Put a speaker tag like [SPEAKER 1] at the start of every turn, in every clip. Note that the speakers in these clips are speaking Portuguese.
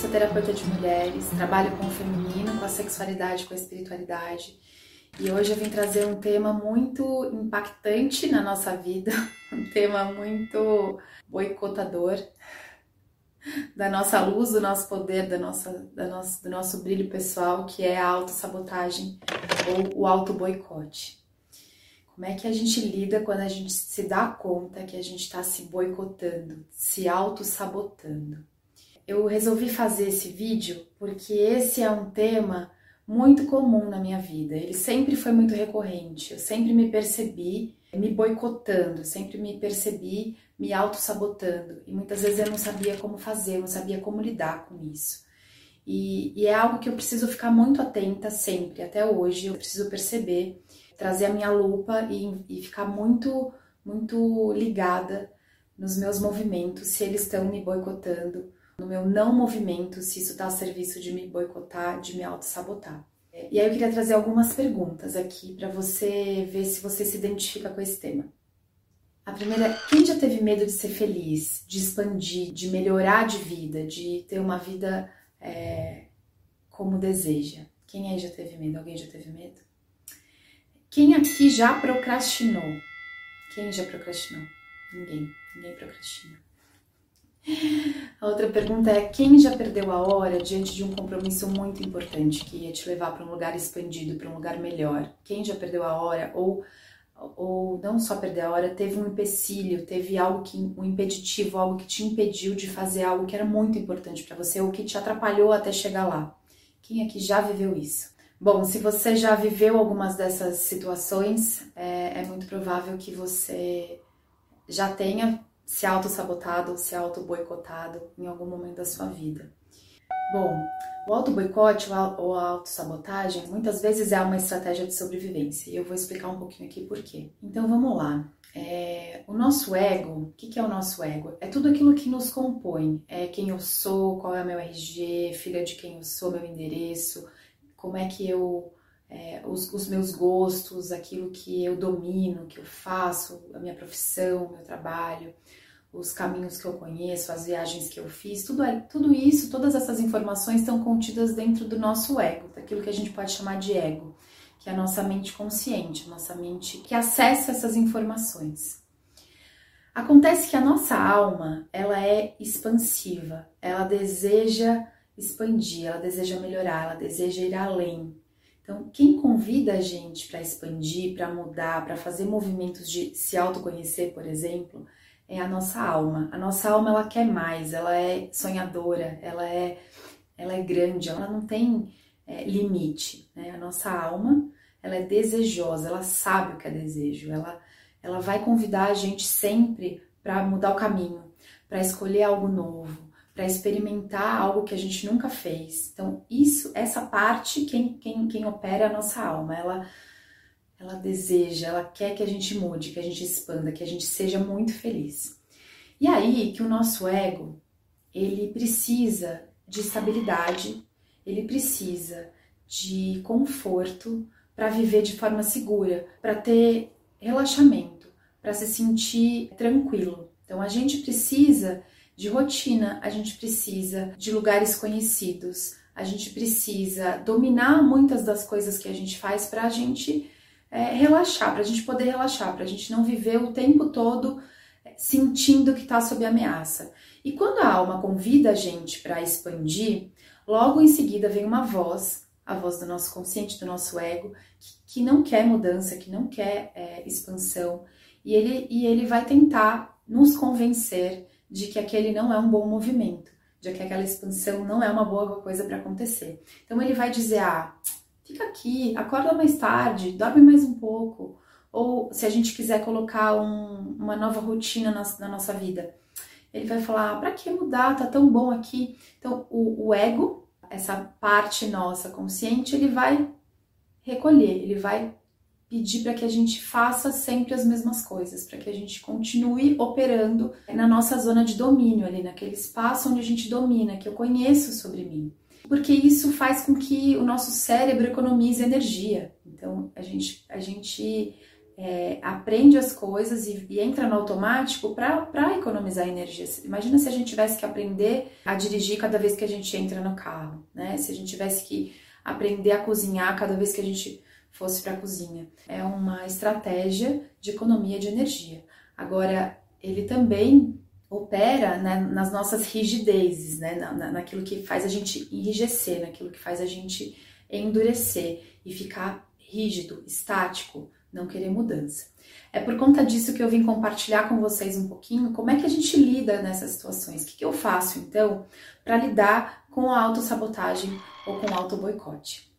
[SPEAKER 1] Sou terapeuta de mulheres, trabalho com o feminino, com a sexualidade, com a espiritualidade. E hoje eu vim trazer um tema muito impactante na nossa vida, um tema muito boicotador da nossa luz, do nosso poder, da nossa, da nossa, do nosso brilho pessoal, que é a autossabotagem ou o auto-boicote. Como é que a gente lida quando a gente se dá conta que a gente está se boicotando, se auto-sabotando? Eu resolvi fazer esse vídeo porque esse é um tema muito comum na minha vida. Ele sempre foi muito recorrente. Eu sempre me percebi me boicotando, sempre me percebi me auto-sabotando. E muitas vezes eu não sabia como fazer, eu não sabia como lidar com isso. E, e, é algo que eu preciso ficar muito atenta sempre, até hoje. Eu preciso perceber trazer a minha lupa e, e ficar muito, muito ligada nos meus movimentos, se eles estão me boicotando, no meu não movimento, se isso está a serviço de me boicotar, de me auto-sabotar. E aí eu queria trazer algumas perguntas aqui para você ver se você se identifica com esse tema. A primeira é: quem já teve medo de ser feliz, de expandir, de melhorar de vida, de ter uma vida é, como deseja? Quem aí já teve medo? Alguém já teve medo? Quem aqui já procrastinou? Quem já procrastinou? Ninguém. Ninguém procrastina. A outra pergunta é: quem já perdeu a hora diante de um compromisso muito importante que ia te levar para um lugar expandido, para um lugar melhor? Quem já perdeu a hora ou ou não só perder a hora, teve um empecilho, teve algo que um impeditivo, algo que te impediu de fazer algo que era muito importante para você ou que te atrapalhou até chegar lá? Quem aqui já viveu isso? Bom, se você já viveu algumas dessas situações, é, é muito provável que você já tenha se auto-sabotado ou se auto-boicotado em algum momento da sua vida. Bom, o auto-boicote ou a auto-sabotagem muitas vezes é uma estratégia de sobrevivência e eu vou explicar um pouquinho aqui por quê. Então vamos lá. É, o nosso ego, o que, que é o nosso ego? É tudo aquilo que nos compõe. É quem eu sou, qual é o meu RG, filha de quem eu sou, meu endereço, como é que eu. É, os, os, meus gostos, aquilo que eu domino, que eu faço, a minha profissão, meu trabalho, os caminhos que eu conheço, as viagens que eu fiz, tudo, tudo isso, todas essas informações estão contidas dentro do nosso ego, daquilo que a gente pode chamar de ego, que é a nossa mente consciente, a nossa mente que acessa essas informações. Acontece que a nossa alma, ela é expansiva, ela deseja expandir, ela deseja melhorar, ela deseja ir além. Então, quem convida a gente para expandir, para mudar, para fazer movimentos de se autoconhecer, por exemplo, é a nossa alma. A nossa alma ela quer mais, ela é sonhadora, ela é, ela é grande, ela não tem é, limite. Né? A nossa alma ela é desejosa, ela sabe o que é desejo, ela, ela vai convidar a gente sempre para mudar o caminho, para escolher algo novo, para experimentar algo que a gente nunca fez. Então, isso, essa parte, quem, quem, quem opera é a nossa alma. Ela, ela deseja, ela quer que a gente mude, que a gente expanda, que a gente seja muito feliz. E aí que o nosso ego, ele precisa de estabilidade, ele precisa de conforto para viver de forma segura, para ter relaxamento, para se sentir tranquilo. Então a gente precisa de rotina, a gente precisa de lugares conhecidos, a gente precisa dominar muitas das coisas que a gente faz para a gente é, relaxar, para a gente poder relaxar, para a gente não viver o tempo todo é, sentindo que está sob ameaça. E quando a alma convida a gente para expandir, logo em seguida vem uma voz, a voz do nosso consciente, do nosso ego, que, que não quer mudança, que não quer é, expansão, e ele, e ele vai tentar nos convencer de que aquele não é um bom movimento, de que aquela expansão não é uma boa coisa para acontecer. Então ele vai dizer: ah, fica aqui, acorda mais tarde, dorme mais um pouco. Ou se a gente quiser colocar um, uma nova rotina na, na, nossa vida, ele vai falar: ah, para que mudar? Tá tão bom aqui. Então o, o ego, essa parte nossa consciente, ele vai recolher, ele vai pedir para que a gente faça sempre as mesmas coisas, para que a gente continue operando na nossa zona de domínio, ali naquele espaço onde a gente domina, que eu conheço sobre mim. Porque isso faz com que o nosso cérebro economize energia. Então, a gente, a gente é, aprende as coisas e, e entra no automático para economizar energia. Imagina se a gente tivesse que aprender a dirigir cada vez que a gente entra no carro, né? Se a gente tivesse que aprender a cozinhar cada vez que a gente fosse para a cozinha. É uma estratégia de economia de energia. Agora, ele também opera né, nas nossas rigidezes, né, na, naquilo que faz a gente enrijecer, naquilo que faz a gente endurecer e ficar rígido, estático, não querer mudança. É por conta disso que eu vim compartilhar com vocês um pouquinho como é que a gente lida nessas situações. O que, que eu faço então para lidar com a autossabotagem ou com o auto-boicote?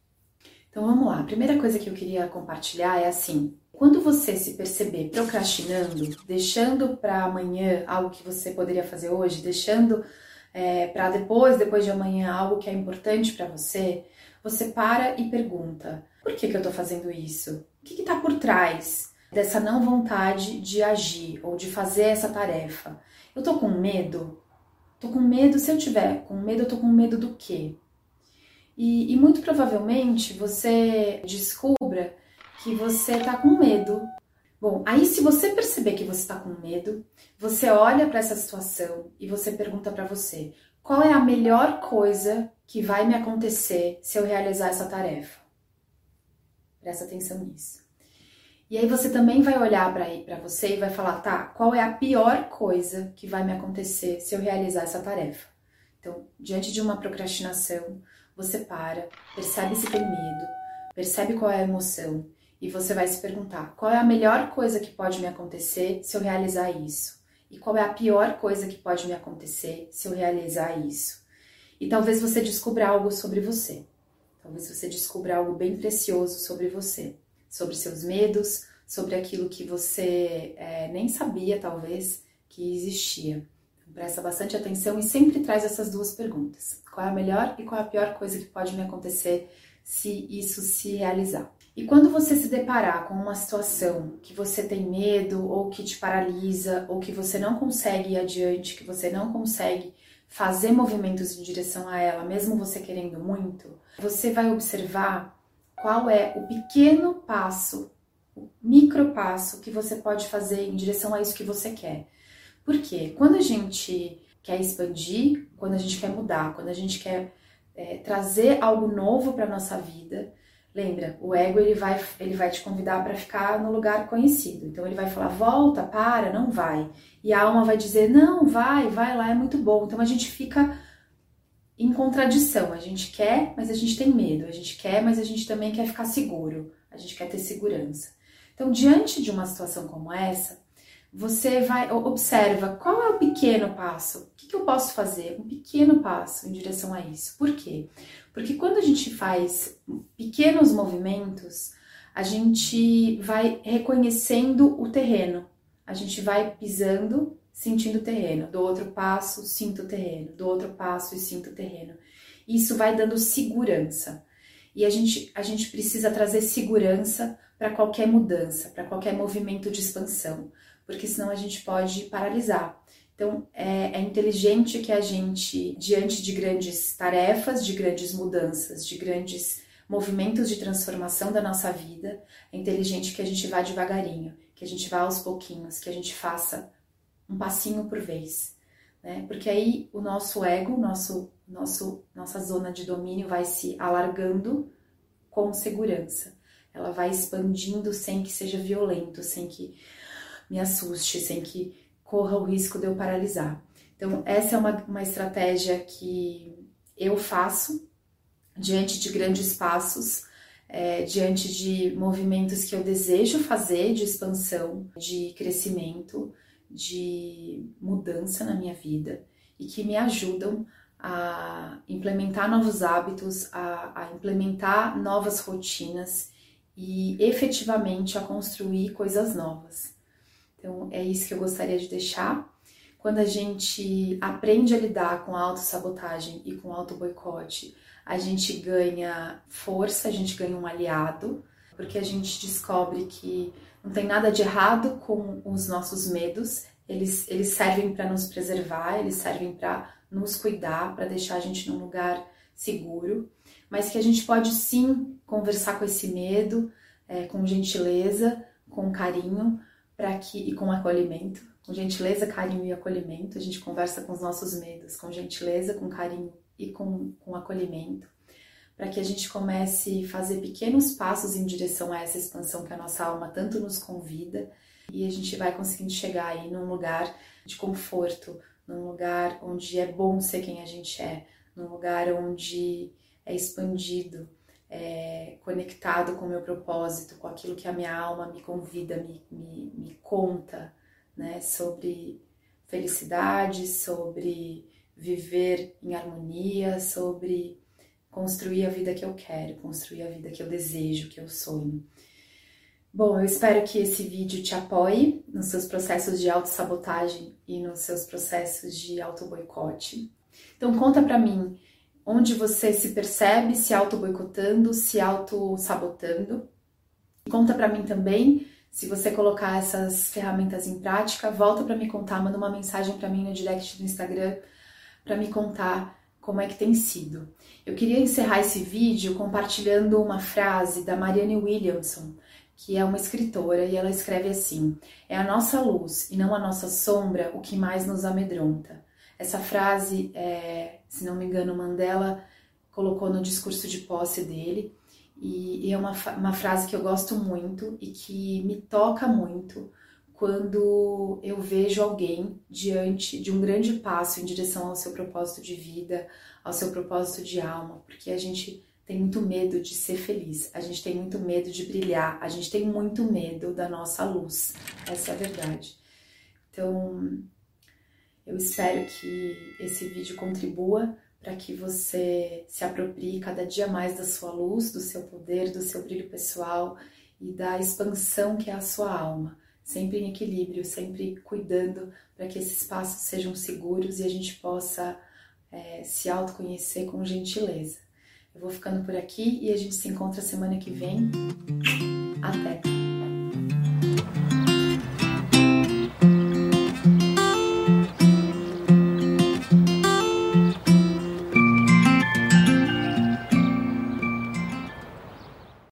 [SPEAKER 1] Então vamos lá. A primeira coisa que eu queria compartilhar é assim: quando você se perceber procrastinando, deixando para amanhã algo que você poderia fazer hoje, deixando é, para depois, depois de amanhã, algo que é importante para você, você para e pergunta: por que, que eu estou fazendo isso? O que está por trás dessa não vontade de agir ou de fazer essa tarefa? Eu estou com medo? Tô com medo, se eu tiver com medo, eu tô com medo do quê? E, e muito provavelmente você descubra que você está com medo. Bom, aí se você perceber que você está com medo, você olha para essa situação e você pergunta para você: qual é a melhor coisa que vai me acontecer se eu realizar essa tarefa? Presta atenção nisso. E aí você também vai olhar para você e vai falar, tá, qual é a pior coisa que vai me acontecer se eu realizar essa tarefa? Então, diante de uma procrastinação, você para, percebe se tem medo, percebe qual é a emoção e você vai se perguntar: qual é a melhor coisa que pode me acontecer se eu realizar isso? E qual é a pior coisa que pode me acontecer se eu realizar isso? E talvez você descubra algo sobre você. Talvez você descubra algo bem precioso sobre você, sobre seus medos, sobre aquilo que você é, nem sabia, talvez, que existia. Presta bastante atenção e sempre traz essas duas perguntas: qual é a melhor e qual é a pior coisa que pode me acontecer se isso se realizar? E quando você se deparar com uma situação que você tem medo, ou que te paralisa, ou que você não consegue ir adiante, que você não consegue fazer movimentos em direção a ela, mesmo você querendo muito, você vai observar qual é o pequeno passo, o micro passo que você pode fazer em direção a isso que você quer. Porque quando a gente quer expandir, quando a gente quer mudar, quando a gente quer é, trazer algo novo para nossa vida, Lembra, o ego ele vai, ele vai te convidar para ficar no lugar conhecido. Então ele vai falar: volta, para, não vai. E a alma vai dizer: não, vai, vai lá, é muito bom. Então a gente fica em contradição. A gente quer, mas a gente tem medo. A gente quer, mas a gente também quer ficar seguro. A gente quer ter segurança. Então, diante de uma situação como essa, você vai observa qual é o pequeno passo. O que, que eu posso fazer? Um pequeno passo em direção a isso. Por quê? Porque quando a gente faz pequenos movimentos, a gente vai reconhecendo o terreno. A gente vai pisando, sentindo o terreno. Do outro passo, sinto o terreno. Do outro passo e sinto o terreno. Isso vai dando segurança. E a gente, a gente precisa trazer segurança para qualquer mudança, para qualquer movimento de expansão, porque senão a gente pode paralisar. Então, é, é, inteligente que a gente, diante de grandes tarefas, de grandes mudanças, de grandes movimentos de transformação da nossa vida, é inteligente que a gente vá devagarinho, que a gente vá aos pouquinhos, que a gente faça um passinho por vez, né? Porque aí o nosso ego, nosso, nosso, nossa zona de domínio vai se alargando com segurança. Ela vai expandindo sem que seja violento, sem que me assuste, sem que corra o risco de eu paralisar. Então, essa é uma, uma estratégia que eu faço diante de grandes passos, é, diante de movimentos que eu desejo fazer de expansão, de crescimento, de mudança na minha vida e que me ajudam a implementar novos hábitos, a, a implementar novas rotinas e efetivamente a construir coisas novas. Então, é isso que eu gostaria de deixar. Quando a gente aprende a lidar com a autossabotagem e com o auto-boicote, a gente ganha força, a gente ganha um aliado, porque a gente descobre que não tem nada de errado com os nossos medos, eles, eles servem para nos preservar, eles servem para nos cuidar, para deixar a gente num lugar seguro, mas que a gente pode sim conversar com esse medo, é, com gentileza, com carinho para que e com acolhimento, com gentileza, carinho e acolhimento. A gente conversa com os nossos medos, com gentileza, com carinho e com, com acolhimento, para que a gente comece a fazer pequenos passos em direção a essa expansão que a nossa alma tanto nos convida. E a gente vai conseguindo chegar aí num lugar de conforto, num lugar onde é bom ser quem a gente é, num lugar onde é expandido, é conectado com o meu propósito, com aquilo que a minha alma me convida, me, me, me conta, né, sobre felicidade, sobre viver em harmonia, sobre construir a vida que eu quero, construir a vida que eu desejo, que eu sonho. Bom, eu espero que esse vídeo te apoie nos seus processos de autossabotagem e nos seus processos de auto-boicote. Então conta pra mim onde você se percebe se auto-boicotando, se auto-sabotando. Conta pra mim também se você colocar essas ferramentas em prática, volta para me contar, manda uma mensagem para mim no direct do Instagram para me contar como é que tem sido. Eu queria encerrar esse vídeo compartilhando uma frase da Marianne Williamson, que é uma escritora, e ela escreve assim: É a nossa luz e não a nossa sombra o que mais nos amedronta. Essa frase, é, se não me engano, Mandela colocou no discurso de posse dele, e, e é uma, uma frase que eu gosto muito e que me toca muito quando eu vejo alguém diante de um grande passo em direção ao seu propósito de vida, ao seu propósito de alma, porque a gente tem muito medo de ser feliz, a gente tem muito medo de brilhar, a gente tem muito medo da nossa luz. Essa é a verdade. Então, eu espero que esse vídeo contribua para que você se aproprie cada dia mais da sua luz, do seu poder, do seu brilho pessoal e da expansão que é a sua alma. Sempre em equilíbrio, sempre cuidando para que esses passos sejam seguros e a gente possa é, se autoconhecer com gentileza. Eu vou ficando por aqui e a gente se encontra semana que vem. Até!